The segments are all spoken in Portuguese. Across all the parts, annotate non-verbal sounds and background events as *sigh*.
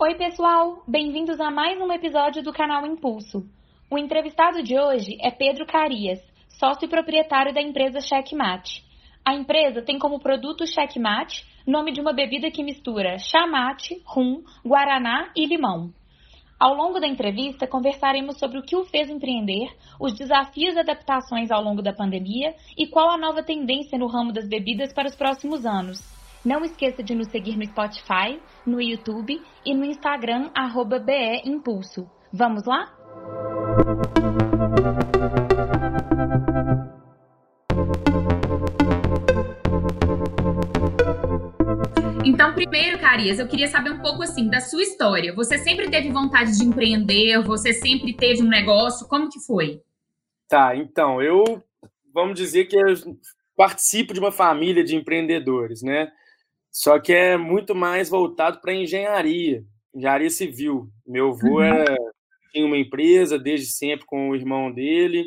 Oi, pessoal! Bem-vindos a mais um episódio do canal Impulso. O entrevistado de hoje é Pedro Carias, sócio e proprietário da empresa Checkmate. A empresa tem como produto Checkmate, nome de uma bebida que mistura chamate, rum, guaraná e limão. Ao longo da entrevista, conversaremos sobre o que o fez empreender, os desafios e adaptações ao longo da pandemia e qual a nova tendência no ramo das bebidas para os próximos anos. Não esqueça de nos seguir no Spotify, no YouTube e no Instagram, arroba BE Impulso. Vamos lá? Então, primeiro, Carias, eu queria saber um pouco assim da sua história. Você sempre teve vontade de empreender? Você sempre teve um negócio? Como que foi? Tá, então, eu vamos dizer que eu participo de uma família de empreendedores, né? Só que é muito mais voltado para engenharia, engenharia civil. Meu avô uhum. era, tinha uma empresa desde sempre com o irmão dele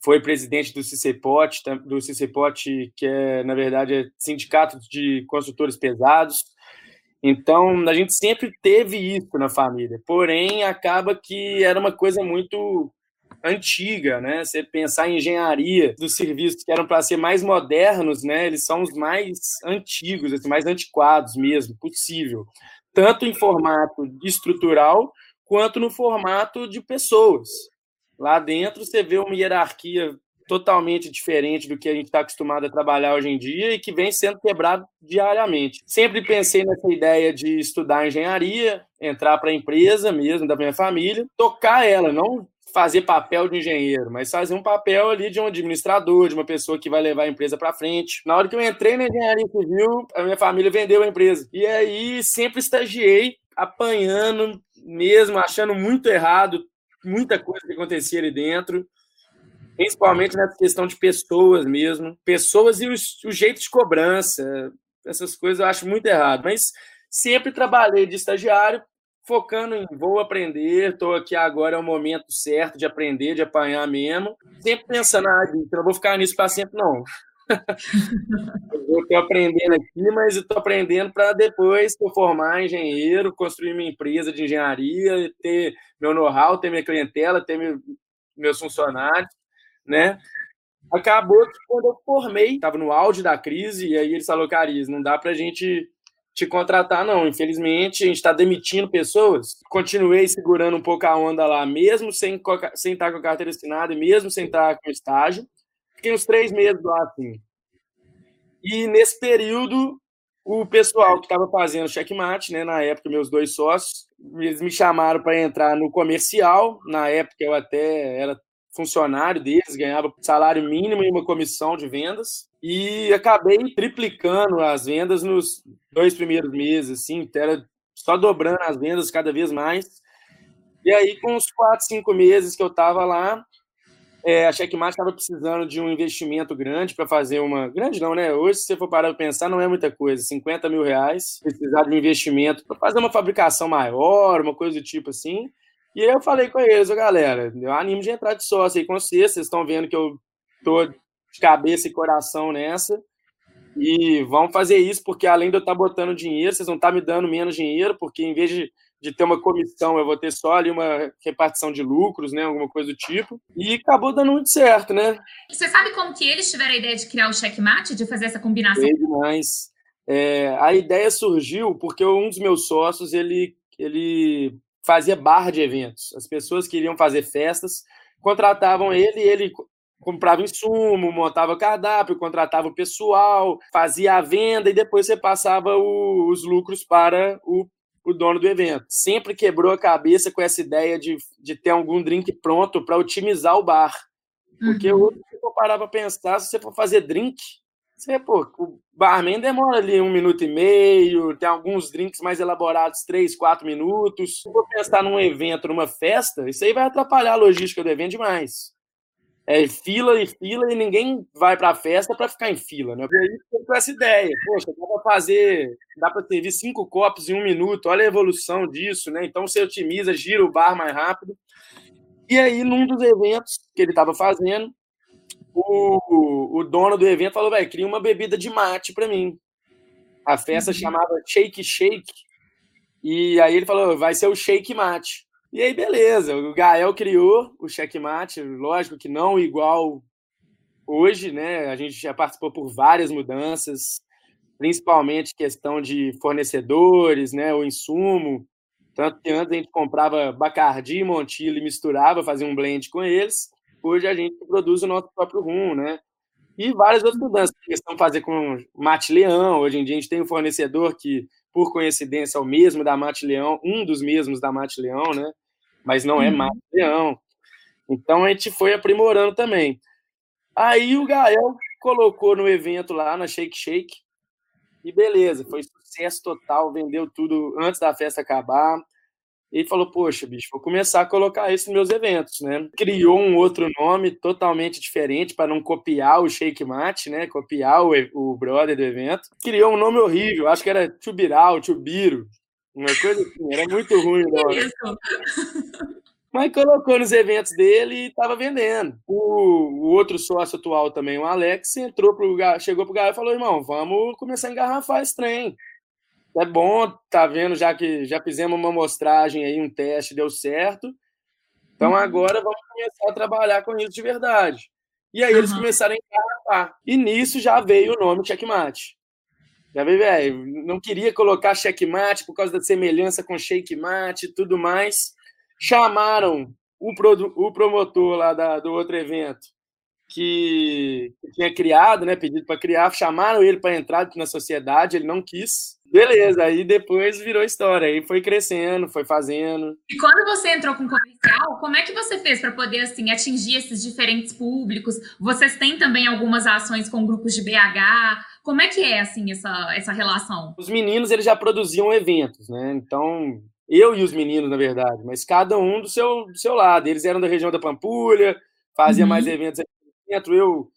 foi presidente do CICEPOT, do CICEPOT, que é, na verdade, é sindicato de construtores pesados. Então, a gente sempre teve isso na família. Porém, acaba que era uma coisa muito antiga, né? Você pensar em engenharia dos serviços que eram para ser mais modernos, né? Eles são os mais antigos, os mais antiquados mesmo, possível. Tanto em formato estrutural quanto no formato de pessoas. Lá dentro você vê uma hierarquia totalmente diferente do que a gente está acostumado a trabalhar hoje em dia e que vem sendo quebrado diariamente. Sempre pensei nessa ideia de estudar engenharia, entrar para a empresa mesmo da minha família, tocar ela, não fazer papel de engenheiro, mas fazer um papel ali de um administrador, de uma pessoa que vai levar a empresa para frente. Na hora que eu entrei na engenharia civil, a minha família vendeu a empresa. E aí sempre estagiei apanhando mesmo, achando muito errado muita coisa que acontecia ali dentro, principalmente nessa questão de pessoas mesmo. Pessoas e os, o jeito de cobrança, essas coisas eu acho muito errado. Mas sempre trabalhei de estagiário, focando em vou aprender, estou aqui agora, é o momento certo de aprender, de apanhar mesmo. Sempre pensando, ah, não vou ficar nisso para sempre, não. *laughs* eu estou aprendendo aqui, mas estou aprendendo para depois eu formar engenheiro, construir minha empresa de engenharia, ter meu know-how, ter minha clientela, ter meu, meus funcionários, né? Acabou que quando eu formei, estava no auge da crise, e aí eles falaram, Cariz, não dá para a gente te contratar, não. Infelizmente, a gente está demitindo pessoas. Continuei segurando um pouco a onda lá, mesmo sem, sem estar com a carteira assinada mesmo sem estar com estágio. Fiquei uns três meses lá, assim. E nesse período, o pessoal que estava fazendo checkmate, né, na época, meus dois sócios, eles me chamaram para entrar no comercial. Na época, eu até era funcionário deles, ganhava salário mínimo e uma comissão de vendas. E acabei triplicando as vendas nos dois primeiros meses, assim, era só dobrando as vendas cada vez mais. E aí, com uns quatro, cinco meses que eu estava lá, é, a Checkmate estava precisando de um investimento grande para fazer uma. Grande não, né? Hoje, se você for parar para pensar, não é muita coisa. 50 mil reais, precisar de um investimento para fazer uma fabricação maior, uma coisa do tipo assim. E aí eu falei com eles, galera, eu animo de entrar de sócio aí com vocês. Vocês estão vendo que eu tô de cabeça e coração nessa. E vamos fazer isso, porque além de eu estar tá botando dinheiro, vocês vão estar tá me dando menos dinheiro, porque em vez de de ter uma comissão, eu vou ter só ali uma repartição de lucros, né, alguma coisa do tipo. E acabou dando muito certo, né? Você sabe como que eles tiveram a ideia de criar o checkmate, de fazer essa combinação? Sei demais. É, a ideia surgiu porque um dos meus sócios, ele, ele fazia bar de eventos. As pessoas queriam fazer festas, contratavam ele e ele comprava insumo, montava cardápio, contratava o pessoal, fazia a venda e depois você passava o, os lucros para o o dono do evento. Sempre quebrou a cabeça com essa ideia de, de ter algum drink pronto para otimizar o bar. Porque uhum. hoje, se for parar para pensar, se você for fazer drink, você, pô, o barman demora ali um minuto e meio, tem alguns drinks mais elaborados, três, quatro minutos. Se for pensar num evento, numa festa, isso aí vai atrapalhar a logística do evento demais é fila e fila e ninguém vai para a festa para ficar em fila, né? E aí com essa ideia, poxa, dá para fazer, dá para servir cinco copos em um minuto, olha a evolução disso, né? Então você otimiza, gira o bar mais rápido. E aí, num dos eventos que ele estava fazendo, o, o dono do evento falou, velho, cria uma bebida de mate para mim. A festa uhum. chamava Shake Shake, E aí ele falou, vai ser o Shake Mate. E aí, beleza, o Gael criou o checkmate, lógico que não igual hoje, né? A gente já participou por várias mudanças, principalmente questão de fornecedores, né? O insumo. Tanto que antes a gente comprava Bacardi e Montilo e misturava, fazia um blend com eles. Hoje a gente produz o nosso próprio rum, né? E várias outras mudanças que estão fazer com Mate Leão. Hoje em dia a gente tem um fornecedor que por coincidência, é o mesmo da Mate Leão, um dos mesmos da Mate Leão, né? Mas não é uhum. Mate Leão. Então a gente foi aprimorando também. Aí o Gael colocou no evento lá na Shake Shake e beleza, foi sucesso total, vendeu tudo antes da festa acabar. E falou: Poxa, bicho, vou começar a colocar isso nos meus eventos, né? Criou um outro nome totalmente diferente para não copiar o Shake Mate, né? Copiar o, o brother do evento. Criou um nome horrível, acho que era Tubiral, Tubiro, uma coisa assim, era muito ruim. *laughs* Mas colocou nos eventos dele e estava vendendo. O, o, outro sócio atual também, o Alex, entrou pro chegou pro Gael e falou: irmão, vamos começar a engarrafar esse trem é bom, tá vendo, já que já fizemos uma amostragem aí, um teste, deu certo. Então uhum. agora vamos começar a trabalhar com isso de verdade. E aí uhum. eles começaram a encarnar. E nisso já veio o nome Checkmate. Já veio, velho, não queria colocar Checkmate por causa da semelhança com Shakemate e tudo mais. Chamaram o, o promotor lá da, do outro evento que tinha criado, né, pedido para criar, chamaram ele para entrar na sociedade, ele não quis. Beleza, aí depois virou história, aí foi crescendo, foi fazendo. E quando você entrou com comercial, como é que você fez para poder assim atingir esses diferentes públicos? Vocês têm também algumas ações com grupos de BH? Como é que é assim essa, essa relação? Os meninos eles já produziam eventos, né? Então, eu e os meninos, na verdade, mas cada um do seu, do seu lado. Eles eram da região da Pampulha, fazia uhum. mais eventos aqui dentro. Eu,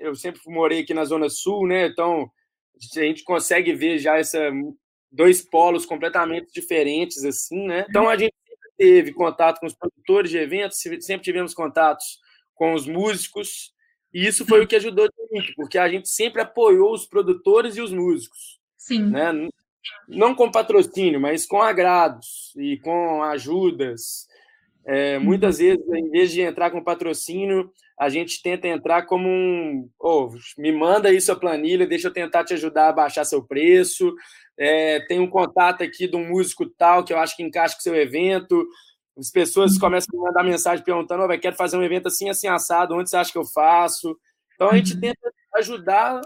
eu sempre morei aqui na Zona Sul, né? Então, a gente consegue ver já essa dois polos completamente diferentes assim, né? Então a gente sempre teve contato com os produtores de eventos, sempre tivemos contatos com os músicos, e isso foi o que ajudou muito, porque a gente sempre apoiou os produtores e os músicos. Sim. Né? Não com patrocínio, mas com agrados e com ajudas. É, muitas vezes, em vez de entrar com patrocínio, a gente tenta entrar como um. Oh, me manda aí sua planilha, deixa eu tentar te ajudar a baixar seu preço. É, tem um contato aqui de um músico tal que eu acho que encaixa com seu evento. As pessoas uhum. começam a mandar mensagem perguntando: oh, quero fazer um evento assim, assim, assado, onde você acha que eu faço? Então a gente uhum. tenta ajudar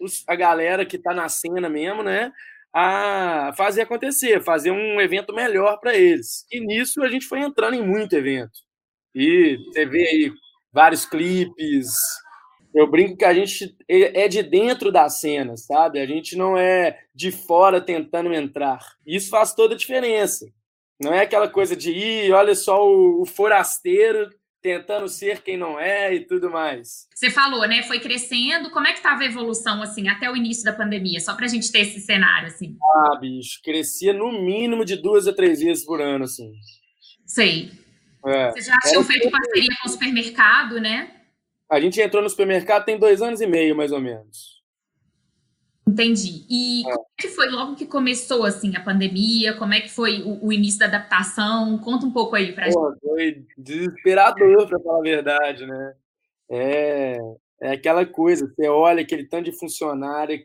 os, a galera que está na cena mesmo, né? a fazer acontecer, fazer um evento melhor para eles. E nisso a gente foi entrando em muito evento. E você vê aí vários clipes. Eu brinco que a gente é de dentro da cena, sabe? A gente não é de fora tentando entrar. Isso faz toda a diferença. Não é aquela coisa de ir, olha só o, o forasteiro tentando ser quem não é e tudo mais. Você falou, né? Foi crescendo. Como é que estava a evolução, assim, até o início da pandemia? Só para a gente ter esse cenário, assim. Ah, bicho, crescia no mínimo de duas a três vezes por ano, assim. Sei. É. Vocês já tinham feito parceria com o supermercado, né? A gente entrou no supermercado tem dois anos e meio, mais ou menos. Entendi. E é. como é que foi logo que começou assim a pandemia? Como é que foi o, o início da adaptação? Conta um pouco aí pra Pô, gente. Foi desesperador, para falar a verdade, né? É, é aquela coisa, você olha aquele tanto de funcionário,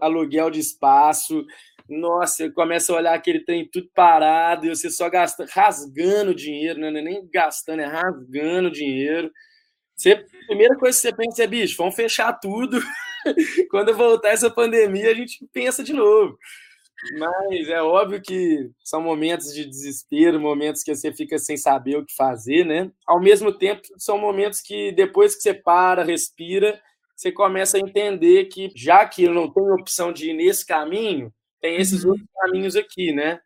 aluguel de espaço, nossa, começa a olhar aquele trem tudo parado e você só gasta, rasgando dinheiro, né? não é nem gastando, é rasgando dinheiro. Você, a primeira coisa que você pensa é, bicho, vamos fechar tudo. *laughs* Quando voltar essa pandemia, a gente pensa de novo. Mas é óbvio que são momentos de desespero, momentos que você fica sem saber o que fazer, né? Ao mesmo tempo, são momentos que depois que você para, respira, você começa a entender que já que eu não tenho opção de ir nesse caminho, tem esses uhum. outros caminhos aqui, né?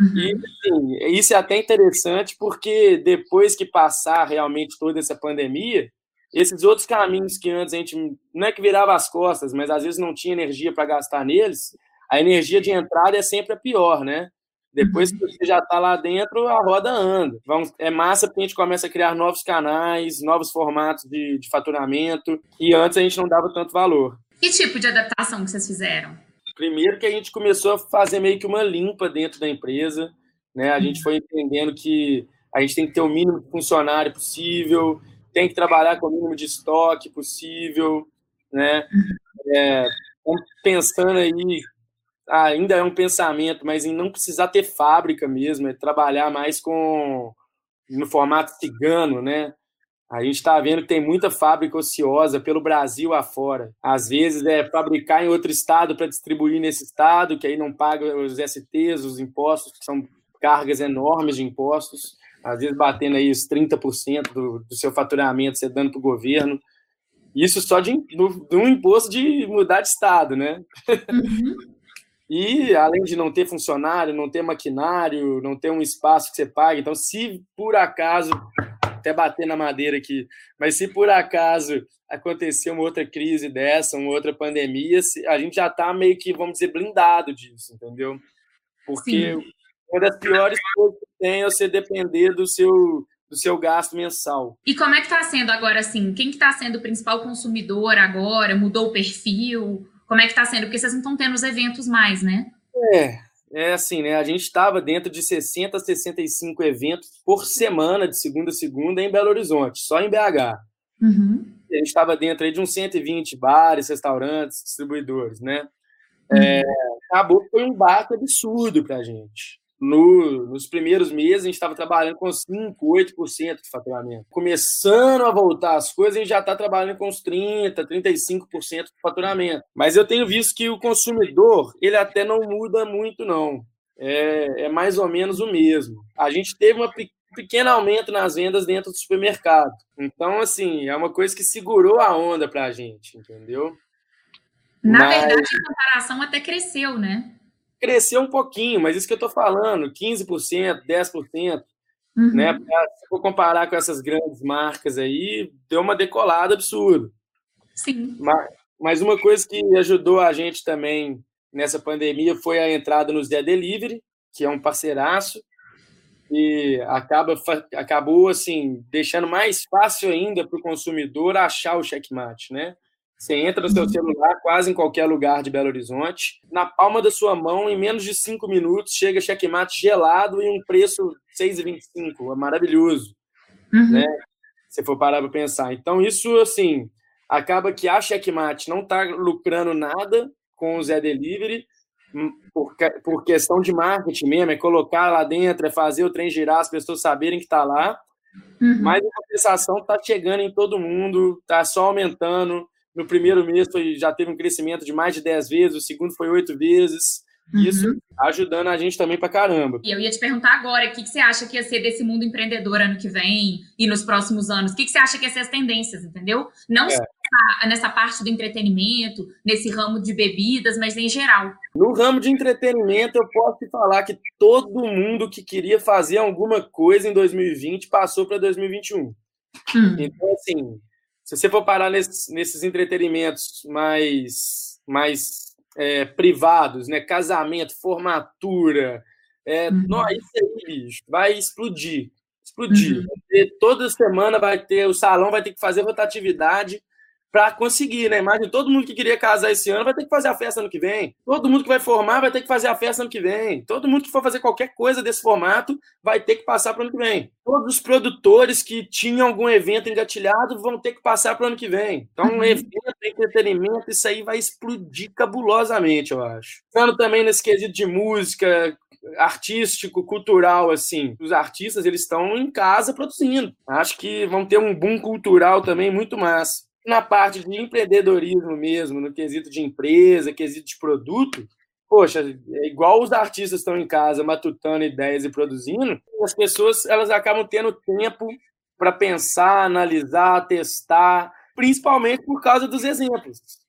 Uhum. E assim, isso é até interessante porque depois que passar realmente toda essa pandemia, esses outros caminhos que antes a gente não é que virava as costas, mas às vezes não tinha energia para gastar neles, a energia de entrada é sempre a pior, né? Depois que você já está lá dentro, a roda anda. Vamos, é massa porque a gente começa a criar novos canais, novos formatos de, de faturamento, e antes a gente não dava tanto valor. Que tipo de adaptação que vocês fizeram? Primeiro que a gente começou a fazer meio que uma limpa dentro da empresa, né? A gente foi entendendo que a gente tem que ter o mínimo de funcionário possível, tem que trabalhar com o mínimo de estoque possível, né? É, pensando aí, ainda é um pensamento, mas em não precisar ter fábrica mesmo, é trabalhar mais com no formato cigano, né? A gente está vendo que tem muita fábrica ociosa pelo Brasil afora. Às vezes é fabricar em outro estado para distribuir nesse estado, que aí não paga os STs, os impostos, que são cargas enormes de impostos, às vezes batendo aí os 30% do, do seu faturamento você dando para o governo. Isso só de, um imposto de mudar de estado, né? Uhum. E além de não ter funcionário, não ter maquinário, não ter um espaço que você pague, então se por acaso até bater na madeira aqui. Mas se por acaso acontecer uma outra crise dessa, uma outra pandemia, a gente já está meio que, vamos dizer, blindado disso, entendeu? Porque Sim. uma das piores coisas que tem é você depender do seu do seu gasto mensal. E como é que está sendo agora, assim? Quem que está sendo o principal consumidor agora? Mudou o perfil? Como é que está sendo? Porque vocês não estão tendo os eventos mais, né? É, é assim, né? A gente estava dentro de 60 a 65 eventos por semana, de segunda a segunda, em Belo Horizonte, só em BH. Uhum. A gente estava dentro de uns 120 bares, restaurantes, distribuidores, né? Uhum. É, acabou que foi um barco absurdo para a gente. No, nos primeiros meses, a gente estava trabalhando com 5%, 8% de faturamento. Começando a voltar as coisas, a gente já está trabalhando com uns 30%, 35% de faturamento. Mas eu tenho visto que o consumidor, ele até não muda muito, não. É, é mais ou menos o mesmo. A gente teve um pequeno aumento nas vendas dentro do supermercado. Então, assim, é uma coisa que segurou a onda para a gente, entendeu? Na Mas... verdade, a comparação até cresceu, né? Cresceu um pouquinho, mas isso que eu estou falando, 15%, 10%, uhum. né? Se for comparar com essas grandes marcas aí, deu uma decolada absurda. Sim. Mas, mas uma coisa que ajudou a gente também nessa pandemia foi a entrada nos Zé Delivery, que é um parceiraço, e acaba, acabou assim deixando mais fácil ainda para o consumidor achar o checkmate, né? Você entra no seu celular, quase em qualquer lugar de Belo Horizonte, na palma da sua mão, em menos de cinco minutos, chega checkmate gelado e um preço 6,25. É maravilhoso. Uhum. Né? Se for parar para pensar. Então, isso, assim, acaba que a checkmate não está lucrando nada com o Zé Delivery, hum, por, por questão de marketing mesmo, é colocar lá dentro, é fazer o trem girar, as pessoas saberem que está lá. Uhum. Mas a compensação está chegando em todo mundo, está só aumentando. No primeiro mês foi, já teve um crescimento de mais de 10 vezes, o segundo foi 8 vezes. Uhum. Isso ajudando a gente também pra caramba. E eu ia te perguntar agora, o que, que você acha que ia ser desse mundo empreendedor ano que vem e nos próximos anos? O que, que você acha que ia ser as tendências, entendeu? Não é. só nessa parte do entretenimento, nesse ramo de bebidas, mas em geral. No ramo de entretenimento, eu posso te falar que todo mundo que queria fazer alguma coisa em 2020 passou para 2021. Hum. Então, assim, se você for parar nesses, nesses entretenimentos mais, mais é, privados, né? Casamento, formatura, é, uhum. não, isso aí, bicho, vai explodir. Explodir. Uhum. Toda semana vai ter, o salão vai ter que fazer rotatividade para conseguir, né? Imagina, todo mundo que queria casar esse ano vai ter que fazer a festa ano que vem. Todo mundo que vai formar vai ter que fazer a festa ano que vem. Todo mundo que for fazer qualquer coisa desse formato vai ter que passar para o ano que vem. Todos os produtores que tinham algum evento engatilhado vão ter que passar para o ano que vem. Então, um uhum. evento, entretenimento, isso aí vai explodir cabulosamente, eu acho. Falando também nesse quesito de música, artístico, cultural, assim. Os artistas, eles estão em casa produzindo. Acho que vão ter um boom cultural também muito massa na parte de empreendedorismo mesmo, no quesito de empresa, quesito de produto, poxa, é igual os artistas estão em casa matutando ideias e produzindo, as pessoas elas acabam tendo tempo para pensar, analisar, testar, principalmente por causa dos exemplos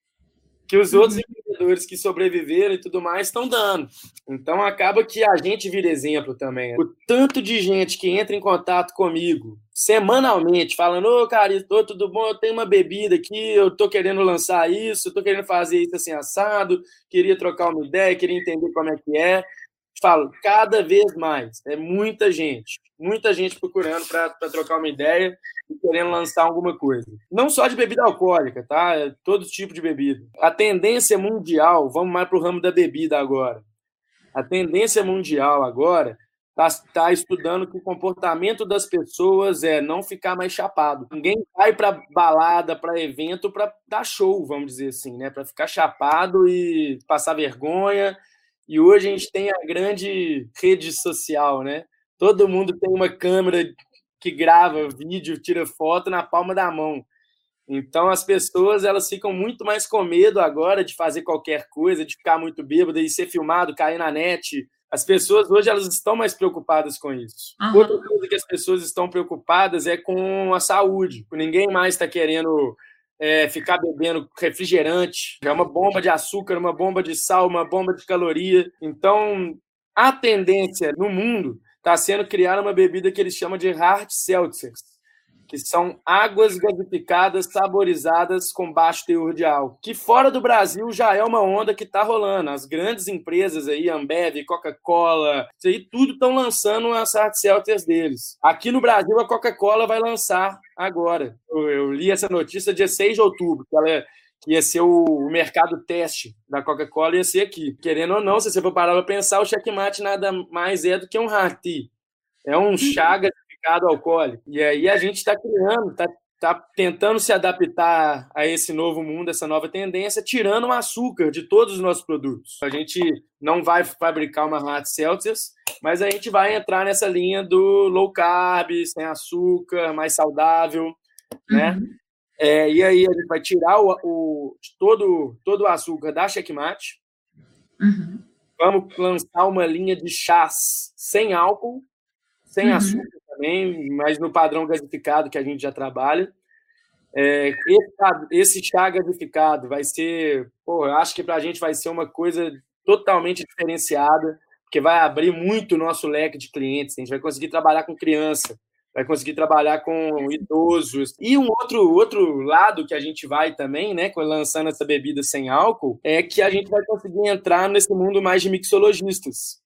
que os outros uhum. empreendedores que sobreviveram e tudo mais estão dando. Então acaba que a gente vira exemplo também. O tanto de gente que entra em contato comigo semanalmente, falando: Ô, cara, tô, tudo bom? Eu tenho uma bebida aqui, eu tô querendo lançar isso, tô querendo fazer isso assim assado, queria trocar uma ideia, queria entender como é que é. Falo, cada vez mais. É muita gente, muita gente procurando para trocar uma ideia e querendo lançar alguma coisa. Não só de bebida alcoólica, tá? É todo tipo de bebida. A tendência mundial, vamos mais para o ramo da bebida agora. A tendência mundial agora está tá estudando que o comportamento das pessoas é não ficar mais chapado. Ninguém vai para balada, para evento, para dar show, vamos dizer assim, né? Para ficar chapado e passar vergonha. E hoje a gente tem a grande rede social, né? Todo mundo tem uma câmera que grava vídeo, tira foto na palma da mão. Então as pessoas elas ficam muito mais com medo agora de fazer qualquer coisa, de ficar muito bêbado e ser filmado, cair na net, as pessoas hoje elas estão mais preocupadas com isso. Uhum. Outra coisa que as pessoas estão preocupadas é com a saúde. Ninguém mais está querendo é, ficar bebendo refrigerante. É uma bomba de açúcar, uma bomba de sal, uma bomba de caloria. Então, a tendência no mundo está sendo criar uma bebida que eles chamam de hard seltzers que são águas gasificadas saborizadas com baixo teor de álcool, que fora do Brasil já é uma onda que está rolando. As grandes empresas aí, Ambev, Coca-Cola, isso aí tudo estão lançando as hard seltzers deles. Aqui no Brasil a Coca-Cola vai lançar agora. Eu, eu, li essa notícia dia 6 de outubro, que ela é que ia ser o mercado teste da Coca-Cola, ia ser aqui. Querendo ou não, se você for parar para pensar, o checkmate nada mais é do que um tea. É um chaga mercado alcoólico. E aí a gente está criando, está tá tentando se adaptar a esse novo mundo, essa nova tendência, tirando o açúcar de todos os nossos produtos. A gente não vai fabricar uma hard seltzers, mas a gente vai entrar nessa linha do low carb, sem açúcar, mais saudável, né? uhum. É, e aí a gente vai tirar o, o, todo, todo o açúcar da checkmate. Uhum. Vamos lançar uma linha de chás sem álcool, sem uhum. açúcar também, mas no padrão gasificado que a gente já trabalha. É, esse, chá gasificado vai ser, pô, eu acho que para a gente vai ser uma coisa totalmente diferenciada, porque vai abrir muito o nosso leque de clientes. A gente vai conseguir trabalhar com criança, vai conseguir trabalhar com idosos. E um outro, outro lado que a gente vai também, né, lançando essa bebida sem álcool, é que a gente vai conseguir entrar nesse mundo mais de mixologistas.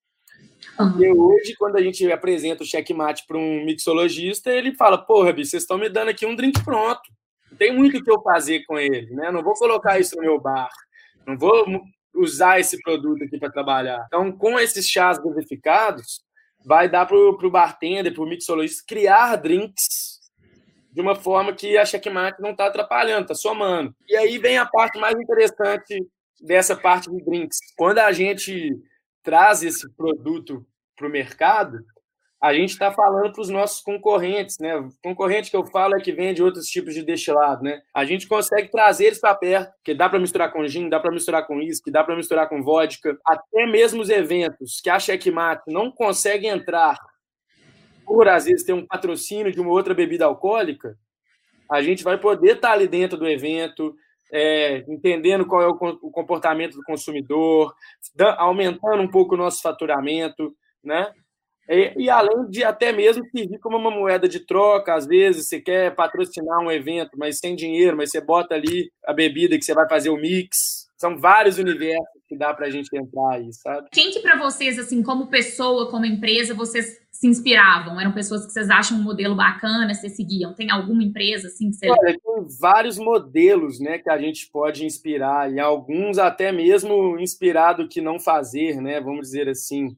Hoje, quando a gente apresenta o checkmate para um mixologista, ele fala: Porra, bicho, vocês estão me dando aqui um drink pronto. Tem muito o que eu fazer com ele, né? Não vou colocar isso no meu bar. Não vou usar esse produto aqui para trabalhar. Então, com esses chás gasificados, vai dar para o bartender, para o mixologista, criar drinks de uma forma que a checkmate não está atrapalhando, está somando. E aí vem a parte mais interessante dessa parte de drinks. Quando a gente traz esse produto para o mercado, a gente está falando para os nossos concorrentes, né? Concorrente que eu falo é que vende outros tipos de destilado, né? A gente consegue trazer eles para perto, que dá para misturar com gin, dá para misturar com uísque, dá para misturar com vodka, até mesmo os eventos que a Checkmate não consegue entrar por às vezes ter um patrocínio de uma outra bebida alcoólica, a gente vai poder estar tá ali dentro do evento, é, entendendo qual é o, o, comportamento do consumidor, da, aumentando um pouco o nosso faturamento, né? E, e, além de até mesmo servir como uma moeda de troca, às vezes você quer patrocinar um evento, mas sem dinheiro, mas você bota ali a bebida que você vai fazer o mix. São vários universos que dá para a gente entrar aí, sabe? Quem que para vocês, assim, como pessoa, como empresa, vocês se inspiravam? Eram pessoas que vocês acham um modelo bacana, vocês seguiam? Tem alguma empresa assim que você. Olha, tem vários modelos né, que a gente pode inspirar, e alguns até mesmo inspirado que não fazer, né? Vamos dizer assim.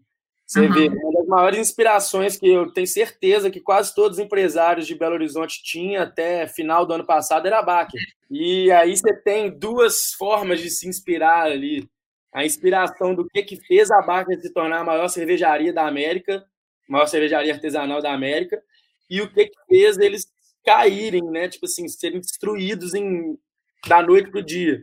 Você uhum. vê, uma das maiores inspirações que eu tenho certeza que quase todos os empresários de Belo Horizonte tinham até final do ano passado era a Baker. E aí você tem duas formas de se inspirar ali. A inspiração do que, que fez a Baker se tornar a maior cervejaria da América maior cervejaria artesanal da América, e o que, que fez eles caírem, né? Tipo assim, serem destruídos em, da noite pro dia.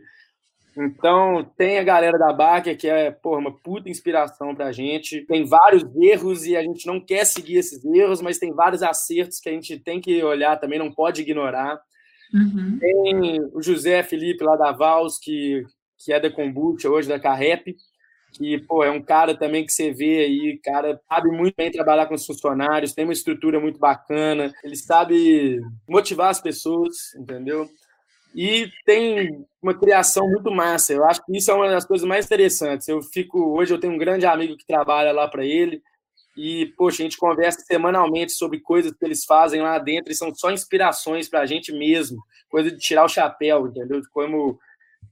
Então, tem a galera da Baker, que é porra, uma puta inspiração pra gente. Tem vários erros e a gente não quer seguir esses erros, mas tem vários acertos que a gente tem que olhar também, não pode ignorar. Uhum. Tem o José Felipe lá da Vals, que, que é da Kombucha, hoje da Carrep, que, pô, é um cara também que você vê aí, cara, sabe muito bem trabalhar com os funcionários, tem uma estrutura muito bacana, ele sabe motivar as pessoas, entendeu? E tem uma criação muito massa. Eu acho que isso é uma das coisas mais interessantes. Eu fico hoje eu tenho um grande amigo que trabalha lá para ele e poxa, a gente conversa semanalmente sobre coisas que eles fazem lá dentro e são só inspirações para a gente mesmo, coisa de tirar o chapéu, entendeu? Como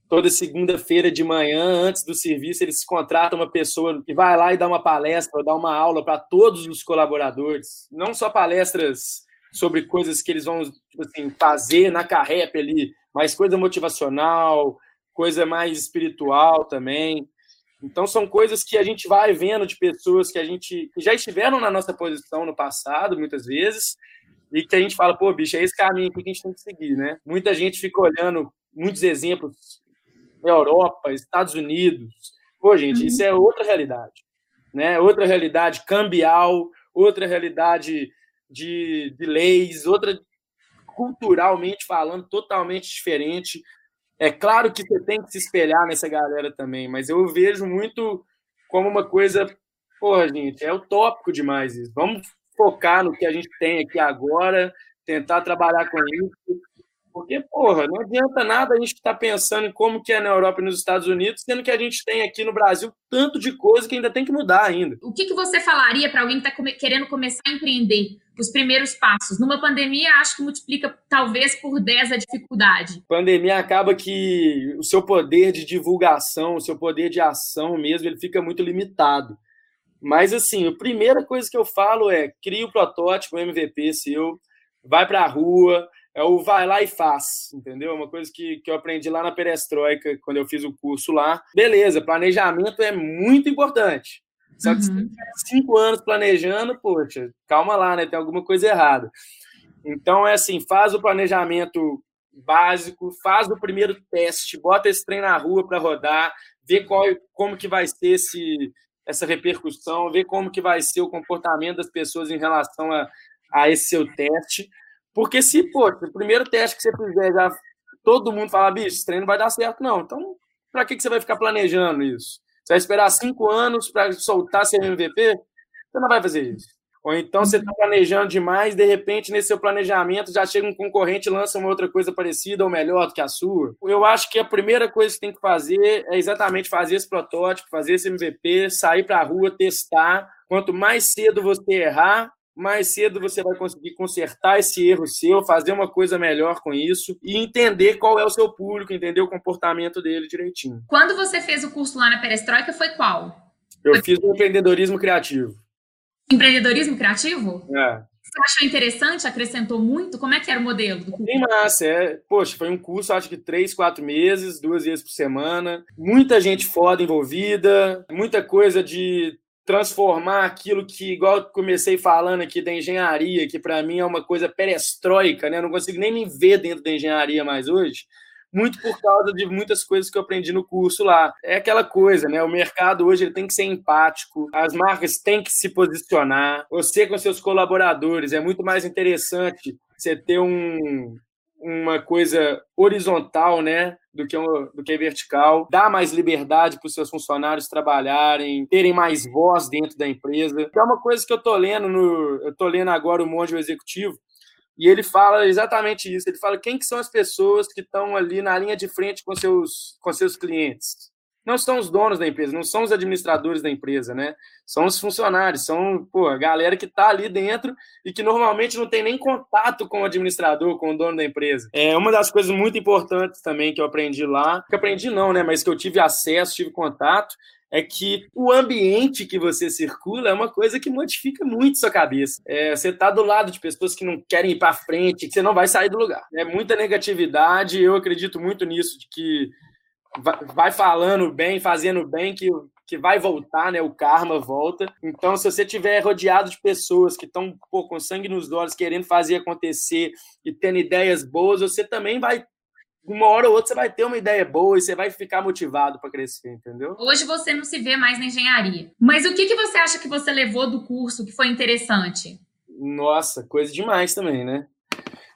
toda segunda-feira de manhã, antes do serviço, eles contratam uma pessoa que vai lá e dá uma palestra, dá uma aula para todos os colaboradores, não só palestras sobre coisas que eles vão tipo assim, fazer na carrep ali, mas coisa motivacional, coisa mais espiritual também. Então são coisas que a gente vai vendo de pessoas que a gente que já estiveram na nossa posição no passado, muitas vezes, e que a gente fala, pô, bicho, é esse caminho que a gente tem que seguir, né? Muita gente fica olhando muitos exemplos na Europa, Estados Unidos. Pô, gente, uhum. isso é outra realidade, né? Outra realidade cambial, outra realidade de, de leis, outra culturalmente falando totalmente diferente. É claro que você tem que se espelhar nessa galera também, mas eu vejo muito como uma coisa, porra, gente, é utópico demais isso. Vamos focar no que a gente tem aqui agora, tentar trabalhar com isso, porque, porra, não adianta nada a gente estar tá pensando em como que é na Europa e nos Estados Unidos, sendo que a gente tem aqui no Brasil tanto de coisa que ainda tem que mudar ainda. O que, que você falaria para alguém que está come querendo começar a empreender? Os primeiros passos. Numa pandemia, acho que multiplica talvez por 10 a dificuldade. Pandemia acaba que o seu poder de divulgação, o seu poder de ação mesmo, ele fica muito limitado. Mas, assim, a primeira coisa que eu falo é cria o protótipo, o MVP seu, vai para a rua, é o vai lá e faz, entendeu? Uma coisa que, que eu aprendi lá na Perestroika, quando eu fiz o curso lá. Beleza, planejamento é muito importante. Só que uhum. cinco anos planejando, poxa, calma lá, né? Tem alguma coisa errada. Então, é assim, faz o planejamento básico, faz o primeiro teste, bota esse trem na rua para rodar, vê qual, como que vai ser esse, essa repercussão, vê como que vai ser o comportamento das pessoas em relação a, a esse seu teste. Porque se, pô, o primeiro teste que você fizer, já todo mundo fala, bicho, esse treino não vai dar certo, não. Então, para que, que você vai ficar planejando isso? Você vai esperar cinco anos para soltar seu MVP? Você não vai fazer isso. Ou então você está planejando demais, de repente, nesse seu planejamento, já chega um concorrente e lança uma outra coisa parecida ou melhor do que a sua. Eu acho que a primeira coisa que tem que fazer é exatamente fazer esse protótipo, fazer esse MVP, sair para a rua, testar. Quanto mais cedo você errar, mais cedo você vai conseguir consertar esse erro seu, fazer uma coisa melhor com isso e entender qual é o seu público, entender o comportamento dele direitinho. Quando você fez o curso lá na Perestroika, foi qual? Eu foi... fiz o empreendedorismo criativo. Empreendedorismo criativo? É. Você achou interessante? Acrescentou muito? Como é que era o modelo do curso? Bem massa. É, poxa, foi um curso, acho que três, quatro meses, duas vezes por semana. Muita gente foda envolvida, muita coisa de transformar aquilo que, igual comecei falando aqui da engenharia, que para mim é uma coisa perestroica, né? Eu não consigo nem me ver dentro da engenharia mais hoje, muito por causa de muitas coisas que eu aprendi no curso lá. É aquela coisa, né? O mercado hoje ele tem que ser empático, as marcas têm que se posicionar. Você com seus colaboradores é muito mais interessante você ter um, uma coisa horizontal, né, do que, do que vertical, dá mais liberdade para os seus funcionários trabalharem, terem mais voz dentro da empresa. É uma coisa que eu tô lendo no, eu tô lendo agora o Monge Executivo, e ele fala exatamente isso. Ele fala quem que são as pessoas que estão ali na linha de frente com seus com seus clientes não são os donos da empresa, não são os administradores da empresa, né? São os funcionários, são pô, a galera que está ali dentro e que normalmente não tem nem contato com o administrador, com o dono da empresa. É uma das coisas muito importantes também que eu aprendi lá, que aprendi não, né? Mas que eu tive acesso, tive contato, é que o ambiente que você circula é uma coisa que modifica muito sua cabeça. É, você está do lado de pessoas que não querem ir para frente, que você não vai sair do lugar. É muita negatividade, eu acredito muito nisso, de que vai falando bem, fazendo bem, que, que vai voltar, né? O karma volta. Então, se você tiver rodeado de pessoas que estão com sangue nos olhos, querendo fazer acontecer e tendo ideias boas, você também vai uma hora ou outra você vai ter uma ideia boa e você vai ficar motivado para crescer, entendeu? Hoje você não se vê mais na engenharia. Mas o que, que você acha que você levou do curso que foi interessante? Nossa, coisa demais também, né?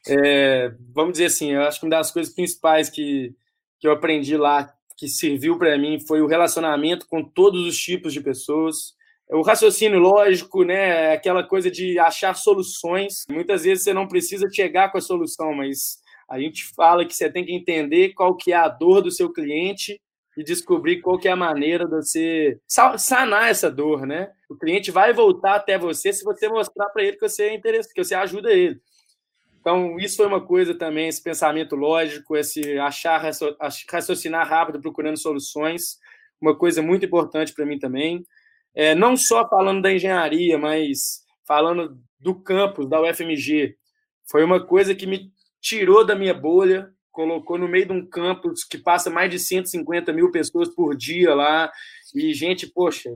É, vamos dizer assim, eu acho que uma das coisas principais que, que eu aprendi lá, que serviu para mim, foi o relacionamento com todos os tipos de pessoas. O raciocínio lógico, né? Aquela coisa de achar soluções. Muitas vezes você não precisa chegar com a solução, mas A gente fala que você tem que entender qual que é a dor do seu cliente e descobrir qual que é a maneira de você sanar essa dor, né? O cliente vai voltar até você se você mostrar para ele que você é interessante, que você ajuda ele. Então, isso foi uma coisa também, esse pensamento lógico, esse achar, raciocinar rápido, procurando soluções, uma coisa muito importante para mim também. É, não só falando da engenharia, mas falando do campus, da UFMG. Foi uma coisa que me tirou da minha bolha, colocou no meio de um campus que passa mais de 150 mil pessoas por dia lá, e gente, poxa,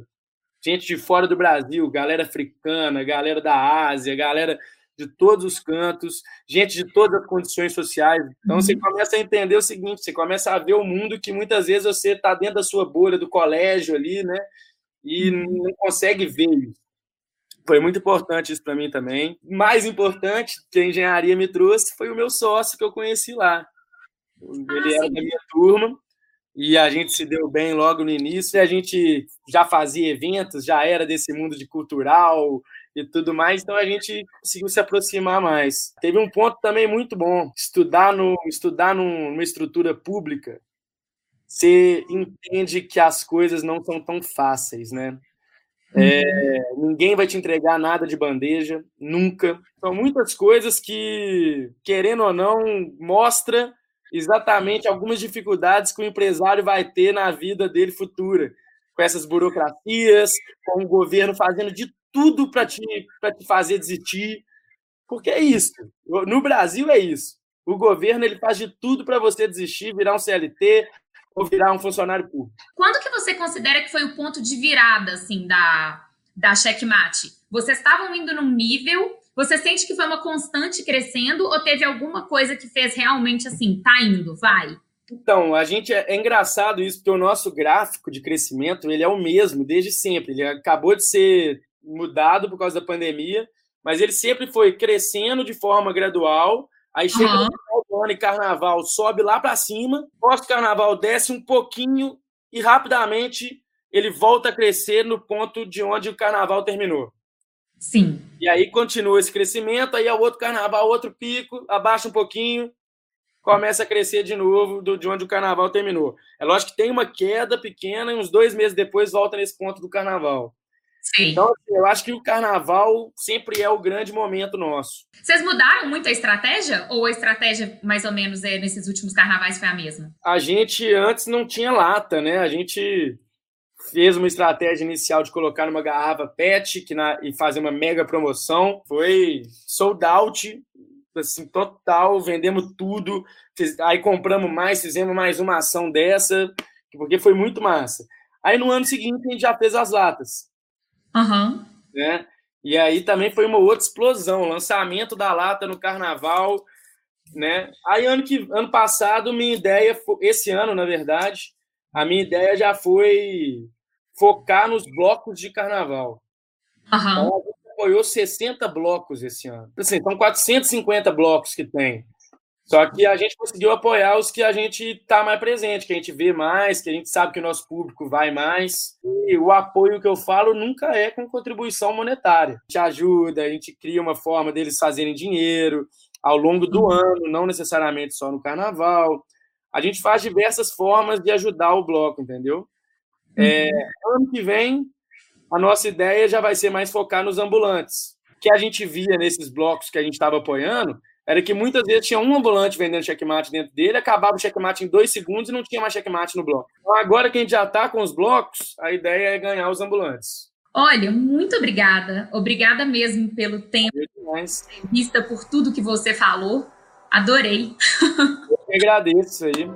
gente de fora do Brasil, galera africana, galera da Ásia, galera de todos os cantos, gente de todas as condições sociais. Então, você uhum. começa a entender o seguinte: você começa a ver o mundo que muitas vezes você está dentro da sua bolha do colégio ali, né? E uhum. não consegue ver. Foi muito importante isso para mim também. Mais importante que a engenharia me trouxe foi o meu sócio que eu conheci lá. Ele ah, era da minha turma e a gente se deu bem logo no início. E a gente já fazia eventos, já era desse mundo de cultural e tudo mais, então a gente conseguiu se aproximar mais. Teve um ponto também muito bom: estudar, no, estudar numa estrutura pública. Você entende que as coisas não são tão fáceis, né? É, ninguém vai te entregar nada de bandeja, nunca. São muitas coisas que, querendo ou não, mostra exatamente algumas dificuldades que o empresário vai ter na vida dele futura, com essas burocracias, com o governo fazendo de tudo para te, te fazer desistir, porque é isso. No Brasil é isso. O governo ele faz de tudo para você desistir, virar um CLT, ou virar um funcionário público. Quando que você considera que foi o ponto de virada, assim, da, da checkmate? Vocês estavam indo num nível, você sente que foi uma constante crescendo ou teve alguma coisa que fez realmente assim, tá indo, vai? Então, a gente é, é, engraçado isso, porque o nosso gráfico de crescimento ele é o mesmo desde sempre. Ele acabou de ser mudado por causa da pandemia, mas ele sempre foi crescendo de forma gradual Aí chega uhum. no final do ano e carnaval, sobe lá para cima, pós-carnaval desce um pouquinho e rapidamente ele volta a crescer no ponto de onde o carnaval terminou. Sim. E aí continua esse crescimento, aí é outro carnaval, outro pico, abaixa um pouquinho, começa a crescer de novo do, de onde o carnaval terminou. É lógico que tem uma queda pequena e uns dois meses depois volta nesse ponto do carnaval. Sim. Então, assim, eu acho que o carnaval sempre é o grande momento nosso. Vocês mudaram muito a estratégia? Ou a estratégia, mais ou menos, é, nesses últimos carnavais foi a mesma? A gente antes não tinha lata, né? A gente fez uma estratégia inicial de colocar numa garrafa PET que na, e fazer uma mega promoção. Foi sold out, assim, total, vendemos tudo. Fiz, aí compramos mais, fizemos mais uma ação dessa, porque foi muito massa. Aí no ano seguinte a gente já fez as latas. Uhum. Né? E aí também foi uma outra explosão, lançamento da lata no carnaval, né? Aí ano que ano passado minha ideia, esse ano na verdade, a minha ideia já foi focar nos blocos de carnaval. Uhum. Então, apoiou 60 blocos esse ano. Assim, são 450 blocos que tem. Só que a gente conseguiu apoiar os que a gente está mais presente, que a gente vê mais, que a gente sabe que o nosso público vai mais. E o apoio que eu falo nunca é com contribuição monetária. A gente ajuda, a gente cria uma forma deles fazerem dinheiro ao longo do ano, não necessariamente só no carnaval. A gente faz diversas formas de ajudar o bloco, entendeu? É, ano que vem, a nossa ideia já vai ser mais focar nos ambulantes. O que a gente via nesses blocos que a gente estava apoiando era que muitas vezes tinha um ambulante vendendo checkmate dentro dele, acabava o checkmate em dois segundos e não tinha mais checkmate no bloco. Então, agora que a gente já está com os blocos, a ideia é ganhar os ambulantes. Olha, muito obrigada. Obrigada mesmo pelo tempo, vista por tudo que você falou. Adorei. *laughs* Eu que agradeço aí.